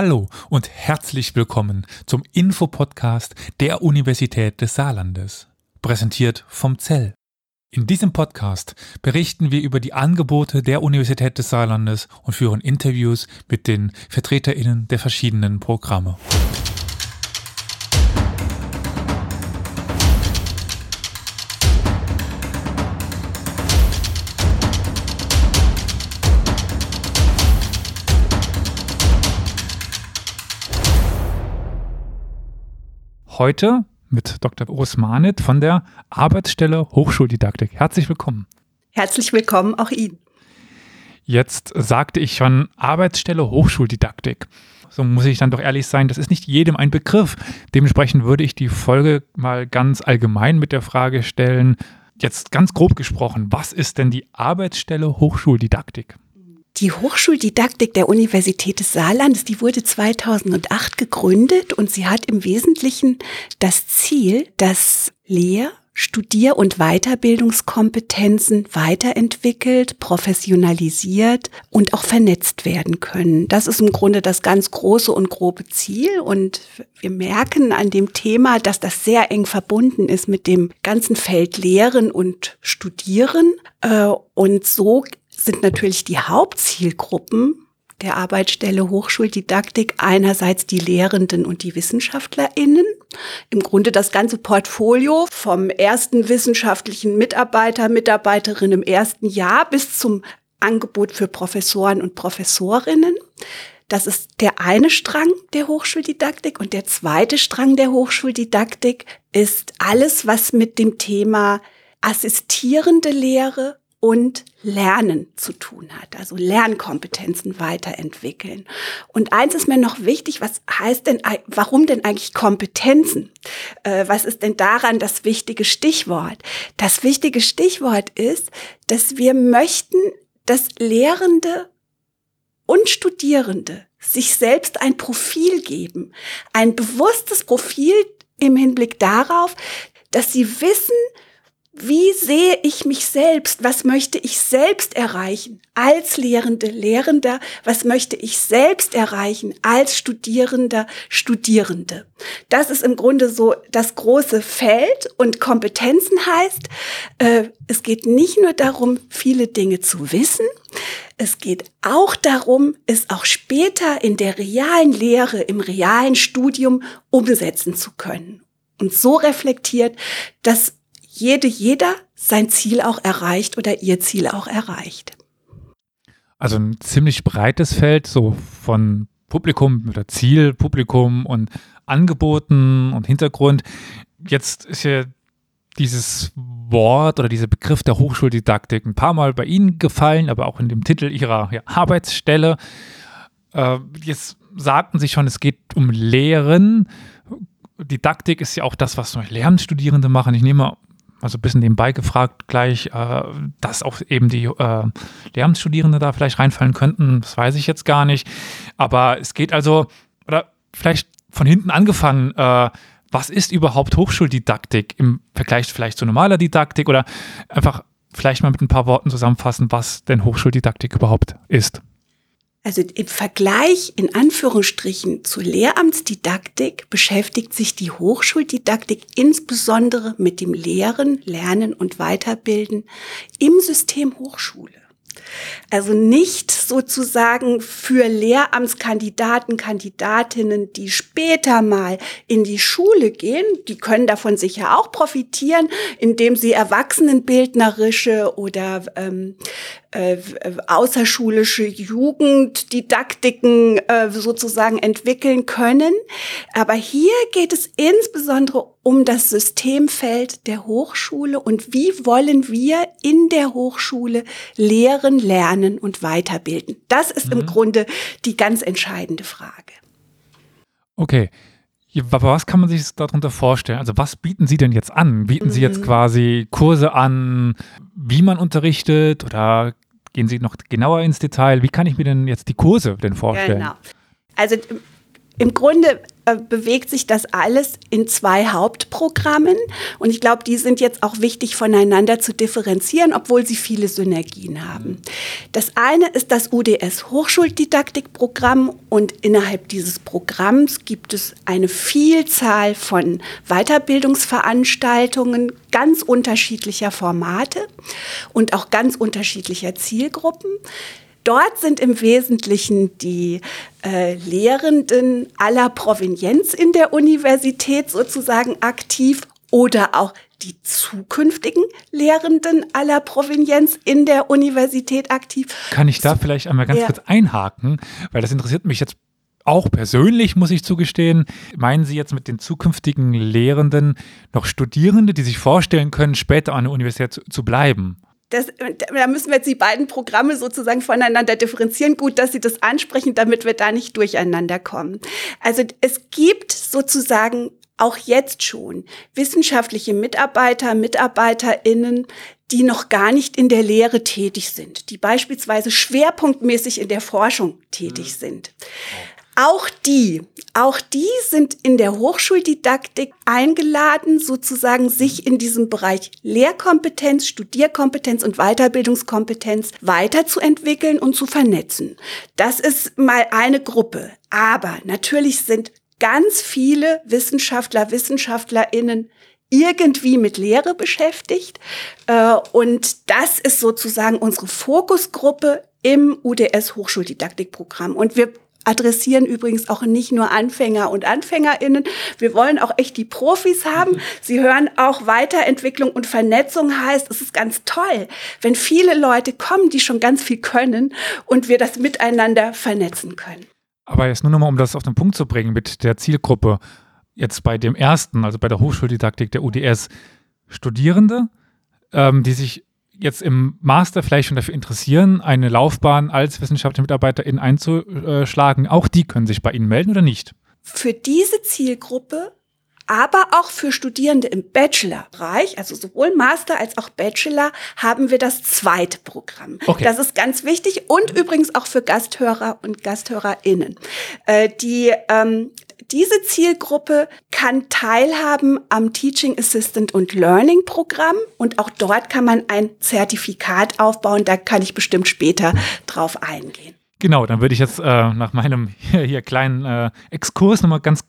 Hallo und herzlich willkommen zum Infopodcast der Universität des Saarlandes, präsentiert vom Zell. In diesem Podcast berichten wir über die Angebote der Universität des Saarlandes und führen Interviews mit den Vertreterinnen der verschiedenen Programme. Heute mit Dr. Osmanit von der Arbeitsstelle Hochschuldidaktik. Herzlich willkommen. Herzlich willkommen auch Ihnen. Jetzt sagte ich schon Arbeitsstelle Hochschuldidaktik. So muss ich dann doch ehrlich sein, das ist nicht jedem ein Begriff. Dementsprechend würde ich die Folge mal ganz allgemein mit der Frage stellen, jetzt ganz grob gesprochen, was ist denn die Arbeitsstelle Hochschuldidaktik? Die Hochschuldidaktik der Universität des Saarlandes, die wurde 2008 gegründet und sie hat im Wesentlichen das Ziel, dass Lehr-, Studier- und Weiterbildungskompetenzen weiterentwickelt, professionalisiert und auch vernetzt werden können. Das ist im Grunde das ganz große und grobe Ziel und wir merken an dem Thema, dass das sehr eng verbunden ist mit dem ganzen Feld Lehren und Studieren. Äh, und so sind natürlich die Hauptzielgruppen der Arbeitsstelle Hochschuldidaktik einerseits die Lehrenden und die WissenschaftlerInnen. Im Grunde das ganze Portfolio vom ersten wissenschaftlichen Mitarbeiter, Mitarbeiterin im ersten Jahr bis zum Angebot für Professoren und Professorinnen. Das ist der eine Strang der Hochschuldidaktik und der zweite Strang der Hochschuldidaktik ist alles, was mit dem Thema assistierende Lehre und Lernen zu tun hat, also Lernkompetenzen weiterentwickeln. Und eins ist mir noch wichtig, was heißt denn, warum denn eigentlich Kompetenzen? Äh, was ist denn daran das wichtige Stichwort? Das wichtige Stichwort ist, dass wir möchten, dass Lehrende und Studierende sich selbst ein Profil geben, ein bewusstes Profil im Hinblick darauf, dass sie wissen, wie sehe ich mich selbst? Was möchte ich selbst erreichen als Lehrende, Lehrender? Was möchte ich selbst erreichen als Studierender, Studierende? Das ist im Grunde so das große Feld und Kompetenzen heißt, äh, es geht nicht nur darum, viele Dinge zu wissen, es geht auch darum, es auch später in der realen Lehre, im realen Studium umsetzen zu können. Und so reflektiert, dass jede, jeder sein Ziel auch erreicht oder ihr Ziel auch erreicht. Also ein ziemlich breites Feld, so von Publikum oder Ziel, Publikum und Angeboten und Hintergrund. Jetzt ist ja dieses Wort oder dieser Begriff der Hochschuldidaktik ein paar Mal bei Ihnen gefallen, aber auch in dem Titel Ihrer ja, Arbeitsstelle. Äh, jetzt sagten Sie schon, es geht um Lehren. Didaktik ist ja auch das, was Lernstudierende machen. Ich nehme also ein bisschen nebenbei gefragt gleich, äh, dass auch eben die äh, Lehramtsstudierende da vielleicht reinfallen könnten. Das weiß ich jetzt gar nicht. Aber es geht also, oder vielleicht von hinten angefangen, äh, was ist überhaupt Hochschuldidaktik im Vergleich vielleicht zu normaler Didaktik oder einfach vielleicht mal mit ein paar Worten zusammenfassen, was denn Hochschuldidaktik überhaupt ist. Also im Vergleich in Anführungsstrichen zur Lehramtsdidaktik beschäftigt sich die Hochschuldidaktik insbesondere mit dem Lehren, Lernen und Weiterbilden im System Hochschule. Also nicht sozusagen für Lehramtskandidaten, Kandidatinnen, die später mal in die Schule gehen. Die können davon sicher auch profitieren, indem sie erwachsenenbildnerische oder ähm, äh, außerschulische Jugenddidaktiken äh, sozusagen entwickeln können. Aber hier geht es insbesondere um das Systemfeld der Hochschule und wie wollen wir in der Hochschule lehren, lernen und weiterbilden. Das ist mhm. im Grunde die ganz entscheidende Frage. Okay. Aber was kann man sich darunter vorstellen? Also was bieten Sie denn jetzt an? Bieten Sie jetzt mhm. quasi Kurse an, wie man unterrichtet oder gehen Sie noch genauer ins Detail? Wie kann ich mir denn jetzt die Kurse denn vorstellen? Genau. Also im Grunde äh, bewegt sich das alles in zwei Hauptprogrammen. Und ich glaube, die sind jetzt auch wichtig voneinander zu differenzieren, obwohl sie viele Synergien haben. Das eine ist das UDS Hochschuldidaktikprogramm und innerhalb dieses Programms gibt es eine Vielzahl von Weiterbildungsveranstaltungen ganz unterschiedlicher Formate und auch ganz unterschiedlicher Zielgruppen. Dort sind im Wesentlichen die äh, Lehrenden aller Provenienz in der Universität sozusagen aktiv oder auch die zukünftigen Lehrenden aller Provenienz in der Universität aktiv. Kann ich da vielleicht einmal ganz ja. kurz einhaken, weil das interessiert mich jetzt auch persönlich, muss ich zugestehen. Meinen Sie jetzt mit den zukünftigen Lehrenden noch Studierende, die sich vorstellen können, später an der Universität zu, zu bleiben? Das, da müssen wir jetzt die beiden Programme sozusagen voneinander differenzieren. Gut, dass Sie das ansprechen, damit wir da nicht durcheinander kommen. Also es gibt sozusagen auch jetzt schon wissenschaftliche Mitarbeiter, Mitarbeiterinnen, die noch gar nicht in der Lehre tätig sind, die beispielsweise schwerpunktmäßig in der Forschung tätig mhm. sind. Auch die, auch die sind in der Hochschuldidaktik eingeladen, sozusagen sich in diesem Bereich Lehrkompetenz, Studierkompetenz und Weiterbildungskompetenz weiterzuentwickeln und zu vernetzen. Das ist mal eine Gruppe. Aber natürlich sind ganz viele Wissenschaftler, Wissenschaftlerinnen irgendwie mit Lehre beschäftigt. Äh, und das ist sozusagen unsere Fokusgruppe im UDS Hochschuldidaktikprogramm. Und wir adressieren übrigens auch nicht nur Anfänger und Anfängerinnen. Wir wollen auch echt die Profis haben. Sie hören auch Weiterentwicklung und Vernetzung heißt, es ist ganz toll, wenn viele Leute kommen, die schon ganz viel können und wir das miteinander vernetzen können. Aber jetzt nur nochmal, um das auf den Punkt zu bringen mit der Zielgruppe. Jetzt bei dem ersten, also bei der Hochschuldidaktik der UDS, Studierende, ähm, die sich jetzt im Master vielleicht schon dafür interessieren, eine Laufbahn als wissenschaftliche Mitarbeiterin einzuschlagen, auch die können sich bei Ihnen melden oder nicht? Für diese Zielgruppe aber auch für Studierende im Bachelor-Bereich, also sowohl Master als auch Bachelor, haben wir das zweite Programm. Okay. Das ist ganz wichtig und übrigens auch für Gasthörer und GasthörerInnen. Äh, die ähm, diese Zielgruppe kann teilhaben am Teaching Assistant und Learning Programm und auch dort kann man ein Zertifikat aufbauen. Da kann ich bestimmt später drauf eingehen. Genau, dann würde ich jetzt äh, nach meinem hier, hier kleinen äh, Exkurs nochmal ganz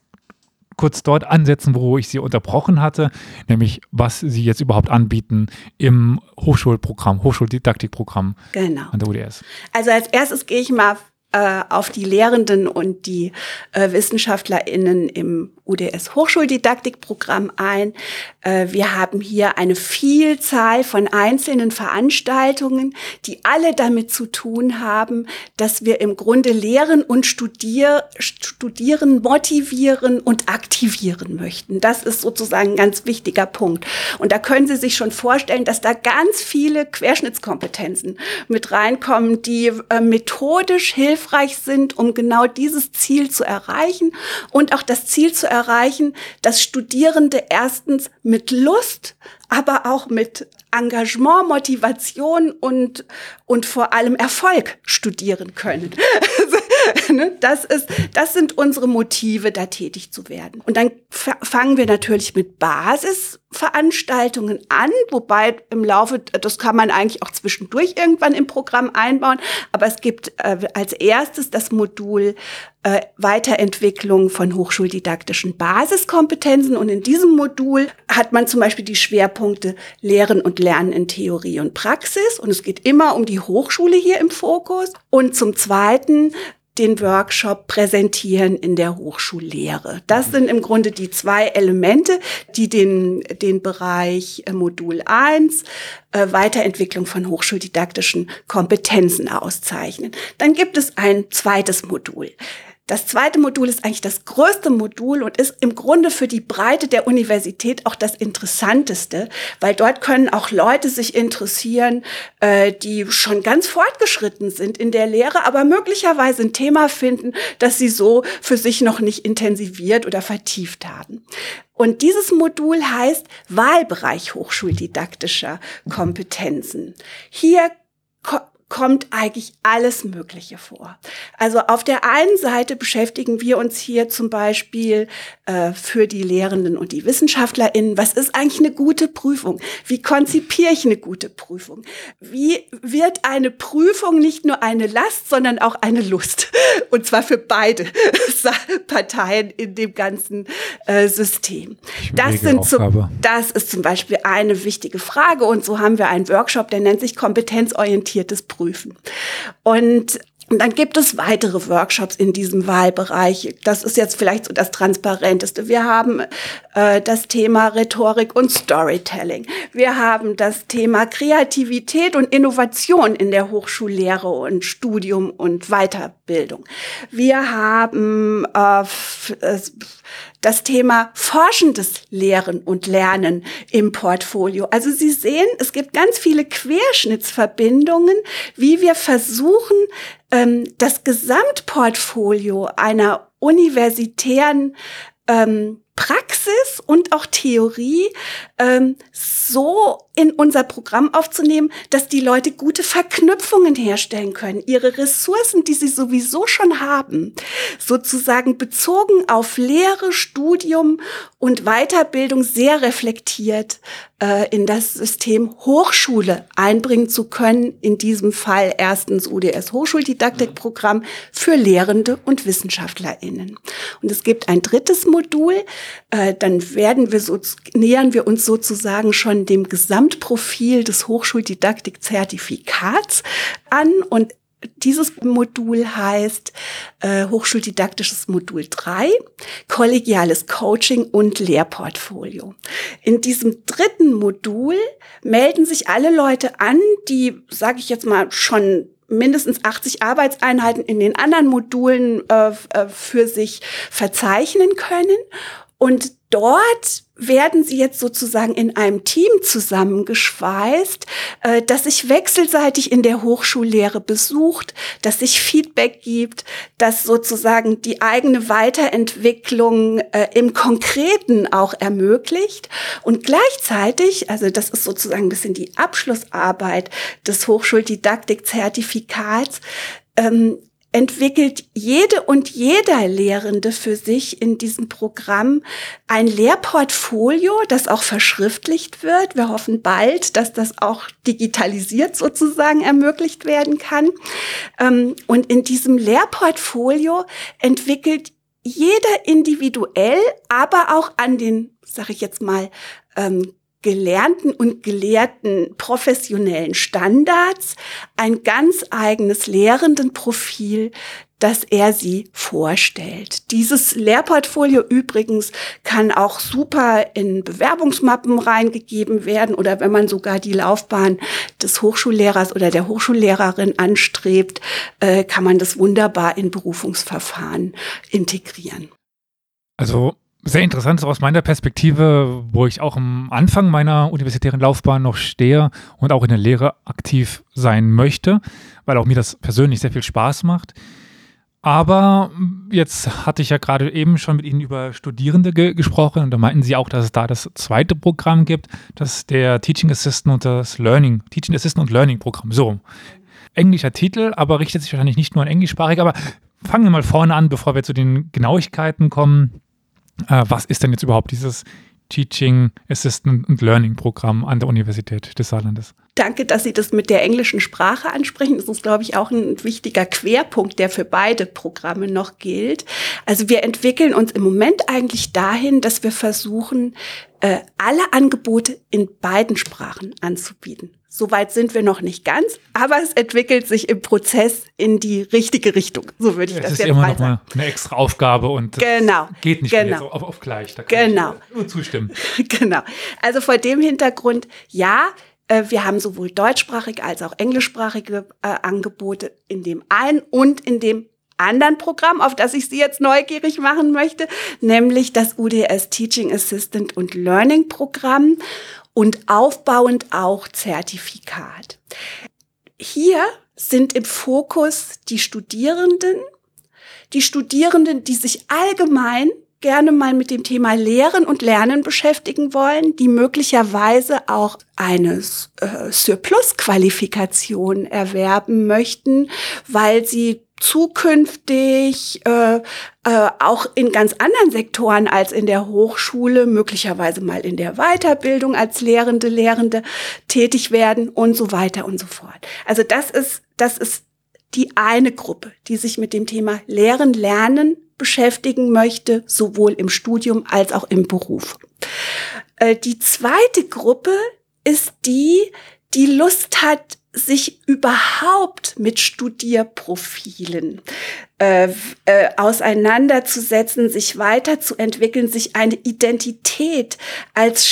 kurz dort ansetzen, wo ich Sie unterbrochen hatte, nämlich was Sie jetzt überhaupt anbieten im Hochschulprogramm, Hochschuldidaktikprogramm genau. an der UDS. Also als erstes gehe ich mal äh, auf die Lehrenden und die äh, WissenschaftlerInnen im UDS Hochschuldidaktikprogramm ein. Äh, wir haben hier eine Vielzahl von einzelnen Veranstaltungen, die alle damit zu tun haben, dass wir im Grunde lehren und studier, studieren, motivieren und aktivieren möchten. Das ist sozusagen ein ganz wichtiger Punkt. Und da können Sie sich schon vorstellen, dass da ganz viele Querschnittskompetenzen mit reinkommen, die äh, methodisch hilfreich sind, um genau dieses Ziel zu erreichen und auch das Ziel zu erreichen, dass Studierende erstens mit Lust, aber auch mit Engagement, Motivation und, und vor allem Erfolg studieren können. Ne, das ist, das sind unsere Motive, da tätig zu werden. Und dann fangen wir natürlich mit Basisveranstaltungen an, wobei im Laufe, das kann man eigentlich auch zwischendurch irgendwann im Programm einbauen, aber es gibt äh, als erstes das Modul äh, Weiterentwicklung von hochschuldidaktischen Basiskompetenzen. Und in diesem Modul hat man zum Beispiel die Schwerpunkte Lehren und Lernen in Theorie und Praxis. Und es geht immer um die Hochschule hier im Fokus. Und zum Zweiten den Workshop präsentieren in der Hochschullehre. Das sind im Grunde die zwei Elemente, die den, den Bereich äh, Modul 1 äh, Weiterentwicklung von hochschuldidaktischen Kompetenzen auszeichnen. Dann gibt es ein zweites Modul. Das zweite Modul ist eigentlich das größte Modul und ist im Grunde für die Breite der Universität auch das interessanteste, weil dort können auch Leute sich interessieren, äh, die schon ganz fortgeschritten sind in der Lehre, aber möglicherweise ein Thema finden, das sie so für sich noch nicht intensiviert oder vertieft haben. Und dieses Modul heißt Wahlbereich hochschuldidaktischer Kompetenzen. Hier kommt eigentlich alles Mögliche vor. Also auf der einen Seite beschäftigen wir uns hier zum Beispiel äh, für die Lehrenden und die WissenschaftlerInnen, was ist eigentlich eine gute Prüfung? Wie konzipiere ich eine gute Prüfung? Wie wird eine Prüfung nicht nur eine Last, sondern auch eine Lust? Und zwar für beide Parteien in dem ganzen äh, System. Das, sind zum, das ist zum Beispiel eine wichtige Frage und so haben wir einen Workshop, der nennt sich kompetenzorientiertes Prüfen prüfen. Und und dann gibt es weitere Workshops in diesem Wahlbereich. Das ist jetzt vielleicht so das Transparenteste. Wir haben äh, das Thema Rhetorik und Storytelling. Wir haben das Thema Kreativität und Innovation in der Hochschullehre und Studium und Weiterbildung. Wir haben äh, das Thema forschendes Lehren und Lernen im Portfolio. Also Sie sehen, es gibt ganz viele Querschnittsverbindungen, wie wir versuchen, ähm, das Gesamtportfolio einer universitären ähm, Praxis und auch Theorie ähm, so in unser Programm aufzunehmen, dass die Leute gute Verknüpfungen herstellen können, ihre Ressourcen, die sie sowieso schon haben, sozusagen bezogen auf Lehre, Studium und Weiterbildung sehr reflektiert äh, in das System Hochschule einbringen zu können. In diesem Fall erstens UDS Hochschuldidaktikprogramm für Lehrende und WissenschaftlerInnen. Und es gibt ein drittes Modul, äh, dann werden wir so, nähern wir uns sozusagen schon dem Gesamtprofil des Hochschuldidaktik-Zertifikats an und dieses Modul heißt äh, Hochschuldidaktisches Modul 3, kollegiales Coaching und Lehrportfolio. In diesem dritten Modul melden sich alle Leute an, die, sage ich jetzt mal, schon mindestens 80 Arbeitseinheiten in den anderen Modulen äh, äh, für sich verzeichnen können. Und dort werden sie jetzt sozusagen in einem Team zusammengeschweißt, äh, das sich wechselseitig in der Hochschullehre besucht, das sich Feedback gibt, das sozusagen die eigene Weiterentwicklung äh, im Konkreten auch ermöglicht. Und gleichzeitig, also das ist sozusagen ein bisschen die Abschlussarbeit des Hochschuldidaktik-Zertifikats, ähm, entwickelt jede und jeder Lehrende für sich in diesem Programm ein Lehrportfolio, das auch verschriftlicht wird. Wir hoffen bald, dass das auch digitalisiert sozusagen ermöglicht werden kann. Ähm, und in diesem Lehrportfolio entwickelt jeder individuell, aber auch an den, sage ich jetzt mal, ähm, gelernten und gelehrten professionellen Standards ein ganz eigenes Lehrendenprofil, das er sie vorstellt. Dieses Lehrportfolio übrigens kann auch super in Bewerbungsmappen reingegeben werden oder wenn man sogar die Laufbahn des Hochschullehrers oder der Hochschullehrerin anstrebt, äh, kann man das wunderbar in Berufungsverfahren integrieren. Also sehr interessant, so aus meiner Perspektive, wo ich auch am Anfang meiner universitären Laufbahn noch stehe und auch in der Lehre aktiv sein möchte, weil auch mir das persönlich sehr viel Spaß macht. Aber jetzt hatte ich ja gerade eben schon mit Ihnen über Studierende ge gesprochen und da meinten Sie auch, dass es da das zweite Programm gibt, das der Teaching Assistant und das Learning, Teaching Assistant und Learning Programm. So, englischer Titel, aber richtet sich wahrscheinlich nicht nur an englischsprachig, aber fangen wir mal vorne an, bevor wir zu den Genauigkeiten kommen. Äh, was ist denn jetzt überhaupt dieses Teaching Assistant und Learning Programm an der Universität des Saarlandes? Danke, dass Sie das mit der englischen Sprache ansprechen. Das ist, glaube ich, auch ein wichtiger Querpunkt, der für beide Programme noch gilt. Also wir entwickeln uns im Moment eigentlich dahin, dass wir versuchen, äh, alle Angebote in beiden Sprachen anzubieten. Soweit sind wir noch nicht ganz, aber es entwickelt sich im Prozess in die richtige Richtung. So würde ich ja, das jetzt mal. Das ist immer noch mal eine extra Aufgabe und genau, geht nicht genau. so auf, auf gleich. Da kann genau. ich nur zustimmen. genau. Also vor dem Hintergrund, ja, wir haben sowohl deutschsprachige als auch englischsprachige äh, Angebote in dem einen und in dem anderen Programm, auf das ich Sie jetzt neugierig machen möchte, nämlich das UDS Teaching Assistant und Learning Programm und aufbauend auch Zertifikat. Hier sind im Fokus die Studierenden, die Studierenden, die sich allgemein gerne mal mit dem Thema Lehren und Lernen beschäftigen wollen, die möglicherweise auch eine äh, Surplus-Qualifikation erwerben möchten, weil sie zukünftig äh, äh, auch in ganz anderen Sektoren als in der Hochschule, möglicherweise mal in der Weiterbildung als Lehrende, Lehrende tätig werden und so weiter und so fort. Also das ist, das ist die eine Gruppe, die sich mit dem Thema Lehren, Lernen beschäftigen möchte, sowohl im Studium als auch im Beruf. Äh, die zweite Gruppe ist die, die Lust hat, sich überhaupt mit Studierprofilen äh, äh, auseinanderzusetzen, sich weiterzuentwickeln, sich eine Identität als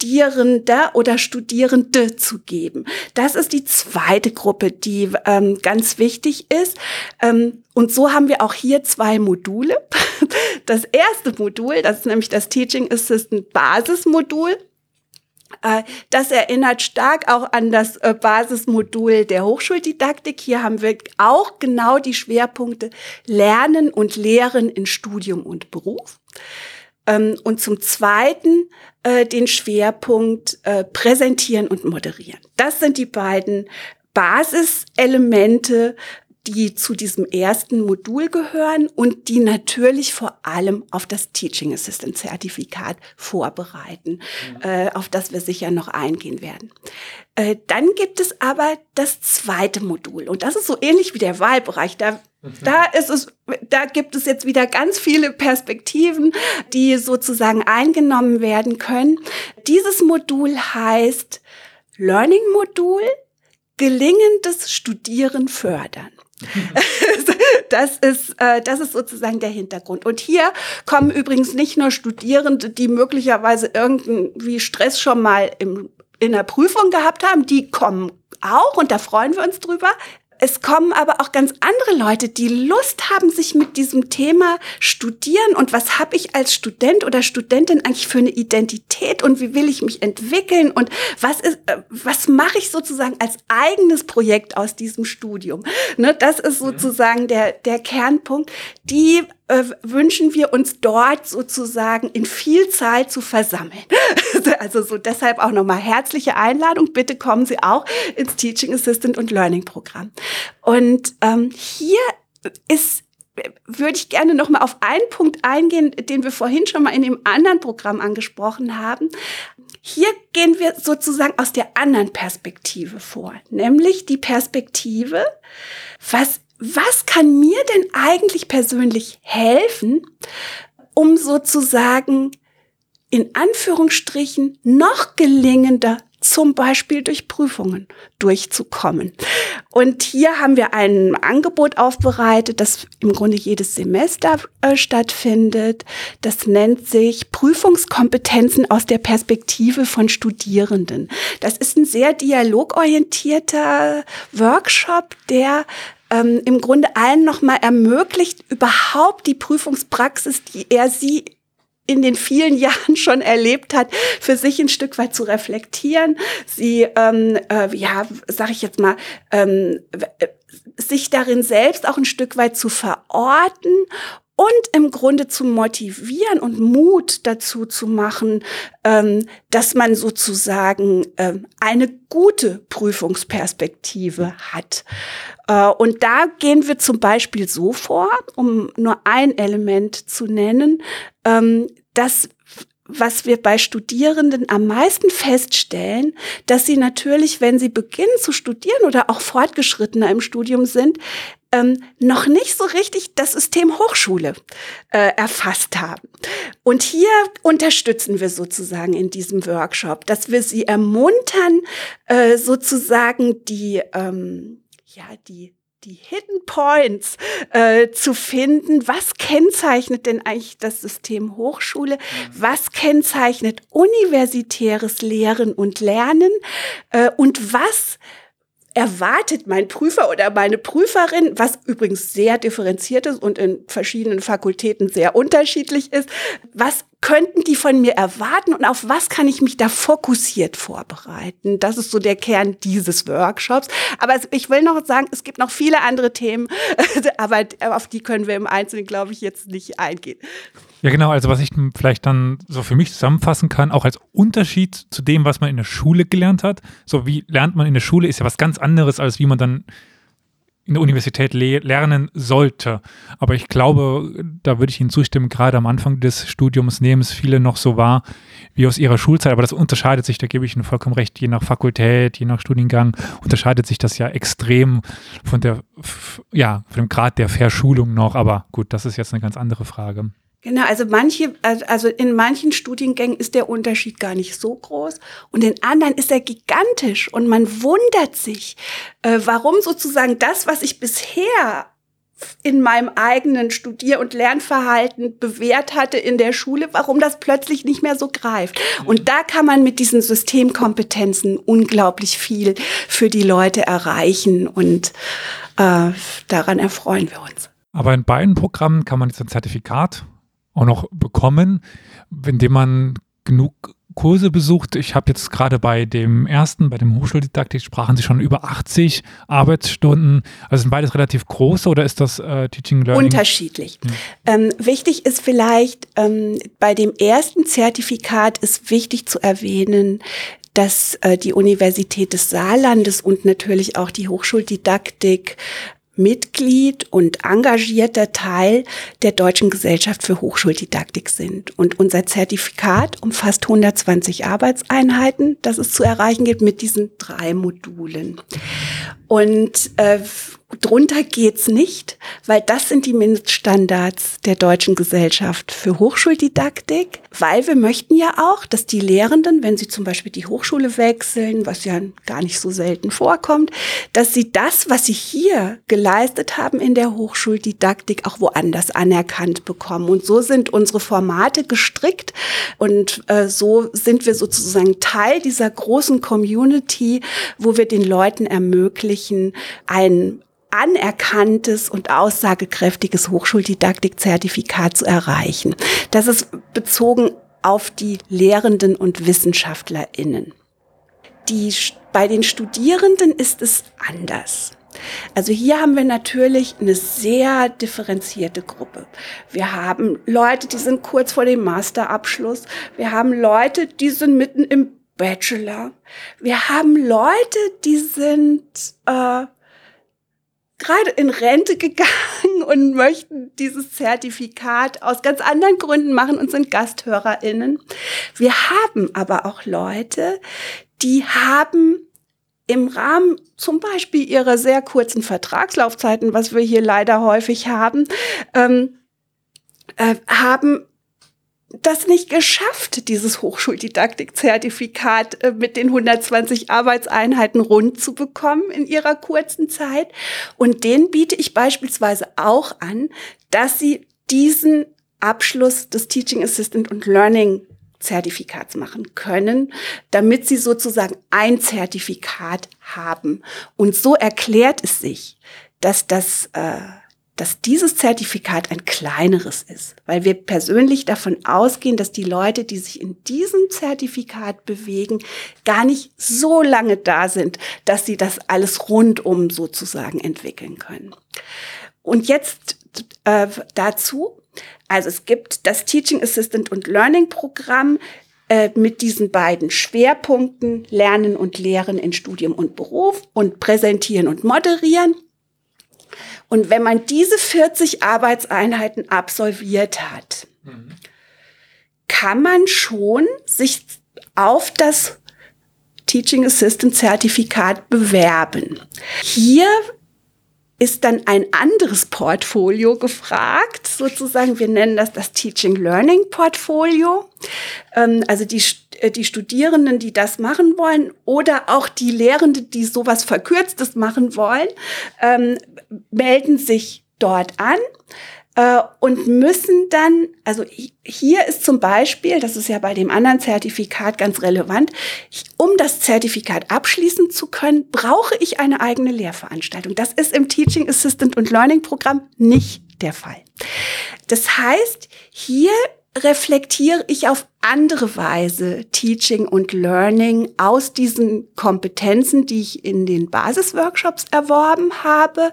Studierender oder Studierende zu geben. Das ist die zweite Gruppe, die ähm, ganz wichtig ist. Ähm, und so haben wir auch hier zwei Module. Das erste Modul, das ist nämlich das Teaching Assistant Basismodul. Äh, das erinnert stark auch an das äh, Basismodul der Hochschuldidaktik. Hier haben wir auch genau die Schwerpunkte Lernen und Lehren in Studium und Beruf. Ähm, und zum Zweiten äh, den Schwerpunkt Präsentieren und Moderieren. Das sind die beiden Basiselemente die zu diesem ersten Modul gehören und die natürlich vor allem auf das Teaching Assistant Zertifikat vorbereiten, mhm. äh, auf das wir sicher noch eingehen werden. Äh, dann gibt es aber das zweite Modul und das ist so ähnlich wie der Wahlbereich. Da. Da ist es, da gibt es jetzt wieder ganz viele Perspektiven, die sozusagen eingenommen werden können. Dieses Modul heißt Learning Modul, gelingendes Studieren fördern. das ist, äh, das ist sozusagen der Hintergrund. Und hier kommen übrigens nicht nur Studierende, die möglicherweise irgendwie Stress schon mal im, in der Prüfung gehabt haben, die kommen auch und da freuen wir uns drüber es kommen aber auch ganz andere Leute, die Lust haben, sich mit diesem Thema studieren und was habe ich als Student oder Studentin eigentlich für eine Identität und wie will ich mich entwickeln und was ist, äh, was mache ich sozusagen als eigenes Projekt aus diesem Studium? Ne, das ist sozusagen der, der Kernpunkt. Die äh, wünschen wir uns dort sozusagen in Vielzahl zu versammeln. also so deshalb auch nochmal herzliche Einladung. Bitte kommen Sie auch ins Teaching Assistant und Learning Programm. Und ähm, hier ist würde ich gerne noch mal auf einen Punkt eingehen, den wir vorhin schon mal in dem anderen Programm angesprochen haben. Hier gehen wir sozusagen aus der anderen Perspektive vor, nämlich die Perspektive, was was kann mir denn eigentlich persönlich helfen, um sozusagen in Anführungsstrichen noch gelingender zum Beispiel durch Prüfungen durchzukommen. Und hier haben wir ein Angebot aufbereitet, das im Grunde jedes Semester äh, stattfindet. Das nennt sich Prüfungskompetenzen aus der Perspektive von Studierenden. Das ist ein sehr dialogorientierter Workshop, der ähm, im Grunde allen nochmal ermöglicht, überhaupt die Prüfungspraxis, die er sie in den vielen Jahren schon erlebt hat, für sich ein Stück weit zu reflektieren, sie, ähm, äh, ja, sag ich jetzt mal, ähm, sich darin selbst auch ein Stück weit zu verorten und im Grunde zu motivieren und Mut dazu zu machen, ähm, dass man sozusagen ähm, eine gute Prüfungsperspektive hat. Äh, und da gehen wir zum Beispiel so vor, um nur ein Element zu nennen, dass was wir bei Studierenden am meisten feststellen, dass sie natürlich, wenn sie beginnen zu studieren oder auch fortgeschrittener im Studium sind, ähm, noch nicht so richtig das System Hochschule äh, erfasst haben. Und hier unterstützen wir sozusagen in diesem Workshop, dass wir sie ermuntern, äh, sozusagen die, ähm, ja, die die Hidden Points äh, zu finden. Was kennzeichnet denn eigentlich das System Hochschule? Mhm. Was kennzeichnet universitäres Lehren und Lernen? Äh, und was erwartet mein Prüfer oder meine Prüferin, was übrigens sehr differenziert ist und in verschiedenen Fakultäten sehr unterschiedlich ist, was könnten die von mir erwarten und auf was kann ich mich da fokussiert vorbereiten? Das ist so der Kern dieses Workshops. Aber ich will noch sagen, es gibt noch viele andere Themen, aber auf die können wir im Einzelnen, glaube ich, jetzt nicht eingehen. Ja, genau. Also was ich vielleicht dann so für mich zusammenfassen kann, auch als Unterschied zu dem, was man in der Schule gelernt hat. So wie lernt man in der Schule, ist ja was ganz anderes, als wie man dann in der Universität le lernen sollte. Aber ich glaube, da würde ich Ihnen zustimmen, gerade am Anfang des Studiums nehmen es viele noch so wahr wie aus ihrer Schulzeit. Aber das unterscheidet sich, da gebe ich Ihnen vollkommen recht, je nach Fakultät, je nach Studiengang, unterscheidet sich das ja extrem von der, ja, von dem Grad der Verschulung noch. Aber gut, das ist jetzt eine ganz andere Frage. Genau, also manche, also in manchen Studiengängen ist der Unterschied gar nicht so groß und in anderen ist er gigantisch und man wundert sich, äh, warum sozusagen das, was ich bisher in meinem eigenen Studier- und Lernverhalten bewährt hatte in der Schule, warum das plötzlich nicht mehr so greift. Und da kann man mit diesen Systemkompetenzen unglaublich viel für die Leute erreichen und äh, daran erfreuen wir uns. Aber in beiden Programmen kann man jetzt ein Zertifikat auch noch bekommen, indem man genug Kurse besucht. Ich habe jetzt gerade bei dem ersten, bei dem Hochschuldidaktik, sprachen Sie schon über 80 Arbeitsstunden. Also sind beides relativ große oder ist das äh, Teaching Learning? Unterschiedlich. Hm. Ähm, wichtig ist vielleicht, ähm, bei dem ersten Zertifikat ist wichtig zu erwähnen, dass äh, die Universität des Saarlandes und natürlich auch die Hochschuldidaktik Mitglied und engagierter Teil der Deutschen Gesellschaft für Hochschuldidaktik sind. Und unser Zertifikat umfasst 120 Arbeitseinheiten, das es zu erreichen gibt mit diesen drei Modulen. Und äh, drunter geht's nicht, weil das sind die Mindeststandards der Deutschen Gesellschaft für Hochschuldidaktik, weil wir möchten ja auch, dass die Lehrenden, wenn sie zum Beispiel die Hochschule wechseln, was ja gar nicht so selten vorkommt, dass sie das, was sie hier geleistet haben in der Hochschuldidaktik, auch woanders anerkannt bekommen. Und so sind unsere Formate gestrickt und äh, so sind wir sozusagen Teil dieser großen Community, wo wir den Leuten ermöglichen, ein anerkanntes und aussagekräftiges Hochschuldidaktikzertifikat zu erreichen. Das ist bezogen auf die Lehrenden und WissenschaftlerInnen. Die, bei den Studierenden ist es anders. Also hier haben wir natürlich eine sehr differenzierte Gruppe. Wir haben Leute, die sind kurz vor dem Masterabschluss. Wir haben Leute, die sind mitten im Bachelor. Wir haben Leute, die sind äh, gerade in Rente gegangen und möchten dieses Zertifikat aus ganz anderen Gründen machen und sind GasthörerInnen. Wir haben aber auch Leute, die haben im Rahmen zum Beispiel ihrer sehr kurzen Vertragslaufzeiten, was wir hier leider häufig haben, ähm, äh, haben das nicht geschafft, dieses Hochschuldidaktik-Zertifikat äh, mit den 120 Arbeitseinheiten rund zu bekommen in ihrer kurzen Zeit. Und denen biete ich beispielsweise auch an, dass sie diesen Abschluss des Teaching Assistant und Learning Zertifikats machen können, damit sie sozusagen ein Zertifikat haben. Und so erklärt es sich, dass das äh, dass dieses Zertifikat ein kleineres ist, weil wir persönlich davon ausgehen, dass die Leute, die sich in diesem Zertifikat bewegen, gar nicht so lange da sind, dass sie das alles rundum sozusagen entwickeln können. Und jetzt äh, dazu, also es gibt das Teaching Assistant und Learning Programm, äh, mit diesen beiden Schwerpunkten Lernen und Lehren in Studium und Beruf und Präsentieren und Moderieren. Und wenn man diese 40 Arbeitseinheiten absolviert hat, mhm. kann man schon sich auf das Teaching Assistant Zertifikat bewerben. Hier ist dann ein anderes Portfolio gefragt, sozusagen. Wir nennen das das Teaching Learning Portfolio. Ähm, also die, äh, die Studierenden, die das machen wollen oder auch die Lehrenden, die sowas Verkürztes machen wollen, ähm, melden sich dort an äh, und müssen dann, also hier ist zum Beispiel, das ist ja bei dem anderen Zertifikat ganz relevant, um das Zertifikat abschließen zu können, brauche ich eine eigene Lehrveranstaltung. Das ist im Teaching Assistant und Learning Programm nicht der Fall. Das heißt, hier reflektiere ich auf andere Weise Teaching und Learning aus diesen Kompetenzen, die ich in den Basisworkshops erworben habe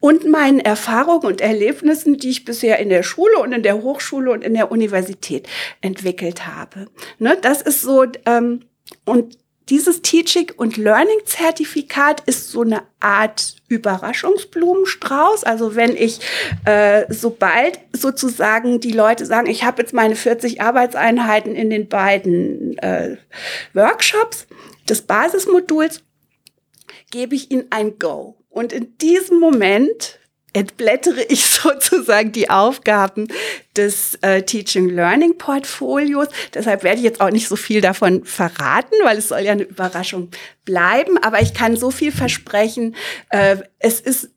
und meinen Erfahrungen und Erlebnissen, die ich bisher in der Schule und in der Hochschule und in der Universität entwickelt habe. Ne, das ist so, ähm, und dieses Teaching und Learning Zertifikat ist so eine Art Überraschungsblumenstrauß. Also wenn ich, äh, sobald sozusagen die Leute sagen, ich habe jetzt meine 40 Arbeitseinheiten in den beiden äh, Workshops des Basismoduls, gebe ich ihnen ein Go. Und in diesem Moment entblättere ich sozusagen die Aufgaben des äh, Teaching Learning Portfolios. Deshalb werde ich jetzt auch nicht so viel davon verraten, weil es soll ja eine Überraschung bleiben. Aber ich kann so viel versprechen. Äh, es ist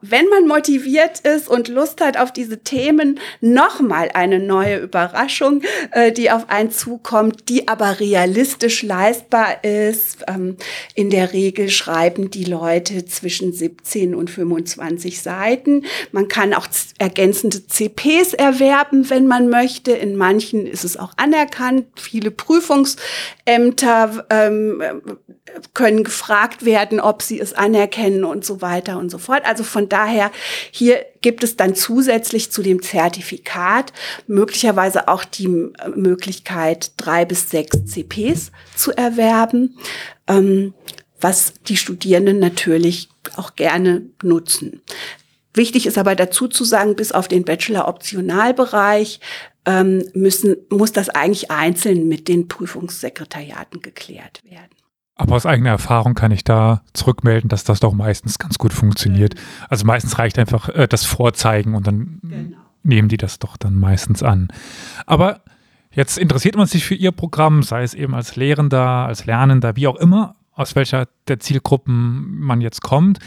wenn man motiviert ist und Lust hat auf diese Themen, nochmal eine neue Überraschung, äh, die auf einen zukommt, die aber realistisch leistbar ist. Ähm, in der Regel schreiben die Leute zwischen 17 und 25 Seiten. Man kann auch ergänzende CPs erwerben, wenn man möchte. In manchen ist es auch anerkannt. Viele Prüfungsämter ähm, können gefragt werden, ob sie es anerkennen und so weiter und so fort. Also von daher, hier gibt es dann zusätzlich zu dem Zertifikat möglicherweise auch die äh, Möglichkeit, drei bis sechs CPs zu erwerben, ähm, was die Studierenden natürlich auch gerne nutzen. Wichtig ist aber dazu zu sagen, bis auf den Bachelor-Optionalbereich ähm, müssen, muss das eigentlich einzeln mit den Prüfungssekretariaten geklärt werden. Aber aus eigener Erfahrung kann ich da zurückmelden, dass das doch meistens ganz gut funktioniert. Genau. Also meistens reicht einfach äh, das Vorzeigen und dann genau. nehmen die das doch dann meistens an. Aber jetzt interessiert man sich für Ihr Programm, sei es eben als Lehrender, als Lernender, wie auch immer, aus welcher der Zielgruppen man jetzt kommt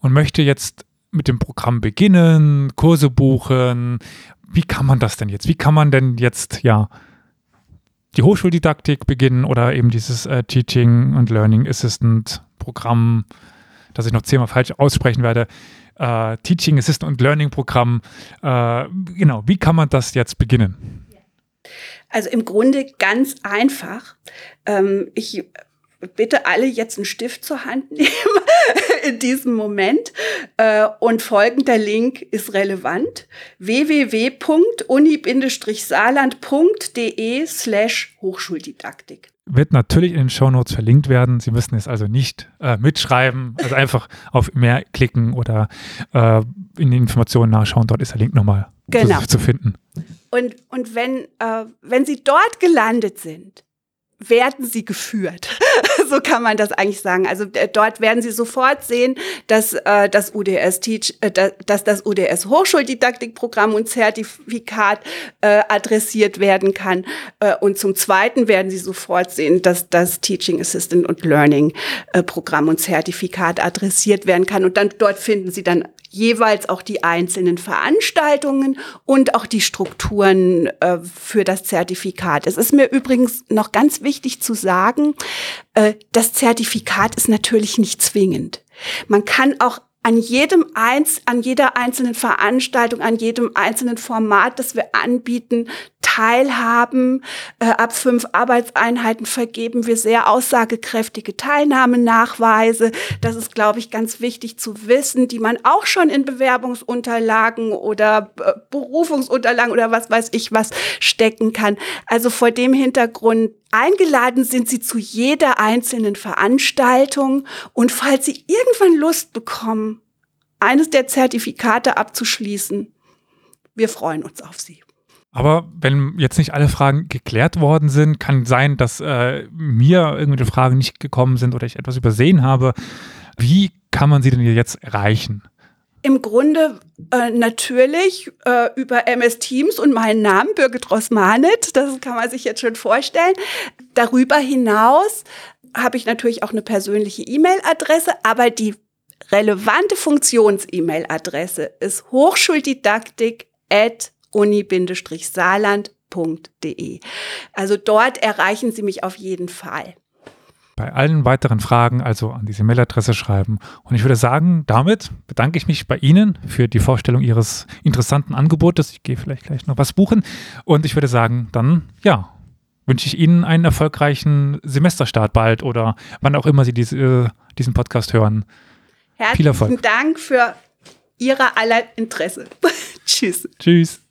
und möchte jetzt mit dem Programm beginnen, Kurse buchen. Wie kann man das denn jetzt? Wie kann man denn jetzt, ja, die Hochschuldidaktik beginnen oder eben dieses äh, Teaching und Learning Assistant Programm, das ich noch zehnmal falsch aussprechen werde. Äh, Teaching Assistant und Learning Programm. Äh, genau, wie kann man das jetzt beginnen? Also im Grunde ganz einfach. Ähm, ich bitte alle jetzt einen Stift zur Hand nehmen in diesem Moment. Äh, und folgender Link ist relevant. www.uni-saarland.de slash Hochschuldidaktik. Wird natürlich in den Shownotes verlinkt werden. Sie müssen es also nicht äh, mitschreiben, also einfach auf mehr klicken oder äh, in den Informationen nachschauen. Dort ist der Link nochmal genau. zu, zu, finden. Und, und wenn, äh, wenn Sie dort gelandet sind, werden sie geführt. so kann man das eigentlich sagen. Also äh, dort werden sie sofort sehen, dass äh, das UDS Teach, äh, dass das UDS Hochschuldidaktikprogramm und Zertifikat äh, adressiert werden kann. Äh, und zum Zweiten werden sie sofort sehen, dass das Teaching Assistant und Learning äh, Programm und Zertifikat adressiert werden kann. Und dann dort finden sie dann jeweils auch die einzelnen Veranstaltungen und auch die Strukturen äh, für das Zertifikat. Es ist mir übrigens noch ganz wichtig zu sagen, äh, das Zertifikat ist natürlich nicht zwingend. Man kann auch an jedem eins, an jeder einzelnen Veranstaltung, an jedem einzelnen Format, das wir anbieten, teilhaben. Äh, ab fünf Arbeitseinheiten vergeben wir sehr aussagekräftige Teilnahmenachweise. Das ist, glaube ich, ganz wichtig zu wissen, die man auch schon in Bewerbungsunterlagen oder äh, Berufungsunterlagen oder was weiß ich was stecken kann. Also vor dem Hintergrund Eingeladen sind Sie zu jeder einzelnen Veranstaltung und falls Sie irgendwann Lust bekommen, eines der Zertifikate abzuschließen, wir freuen uns auf Sie. Aber wenn jetzt nicht alle Fragen geklärt worden sind, kann sein, dass äh, mir irgendwelche Fragen nicht gekommen sind oder ich etwas übersehen habe. Wie kann man sie denn jetzt erreichen? Im Grunde äh, natürlich äh, über MS Teams und meinen Namen, Birgit Rosmanet, das kann man sich jetzt schon vorstellen. Darüber hinaus habe ich natürlich auch eine persönliche E-Mail-Adresse, aber die relevante Funktions-E-Mail-Adresse ist hochschuldidaktik at uni-saarland.de. Also dort erreichen Sie mich auf jeden Fall. Bei allen weiteren Fragen also an diese Mailadresse schreiben. Und ich würde sagen, damit bedanke ich mich bei Ihnen für die Vorstellung Ihres interessanten Angebotes. Ich gehe vielleicht gleich noch was buchen. Und ich würde sagen, dann ja, wünsche ich Ihnen einen erfolgreichen Semesterstart bald oder wann auch immer Sie diese, diesen Podcast hören. Herzlichen Dank für Ihre aller Interesse. Tschüss. Tschüss.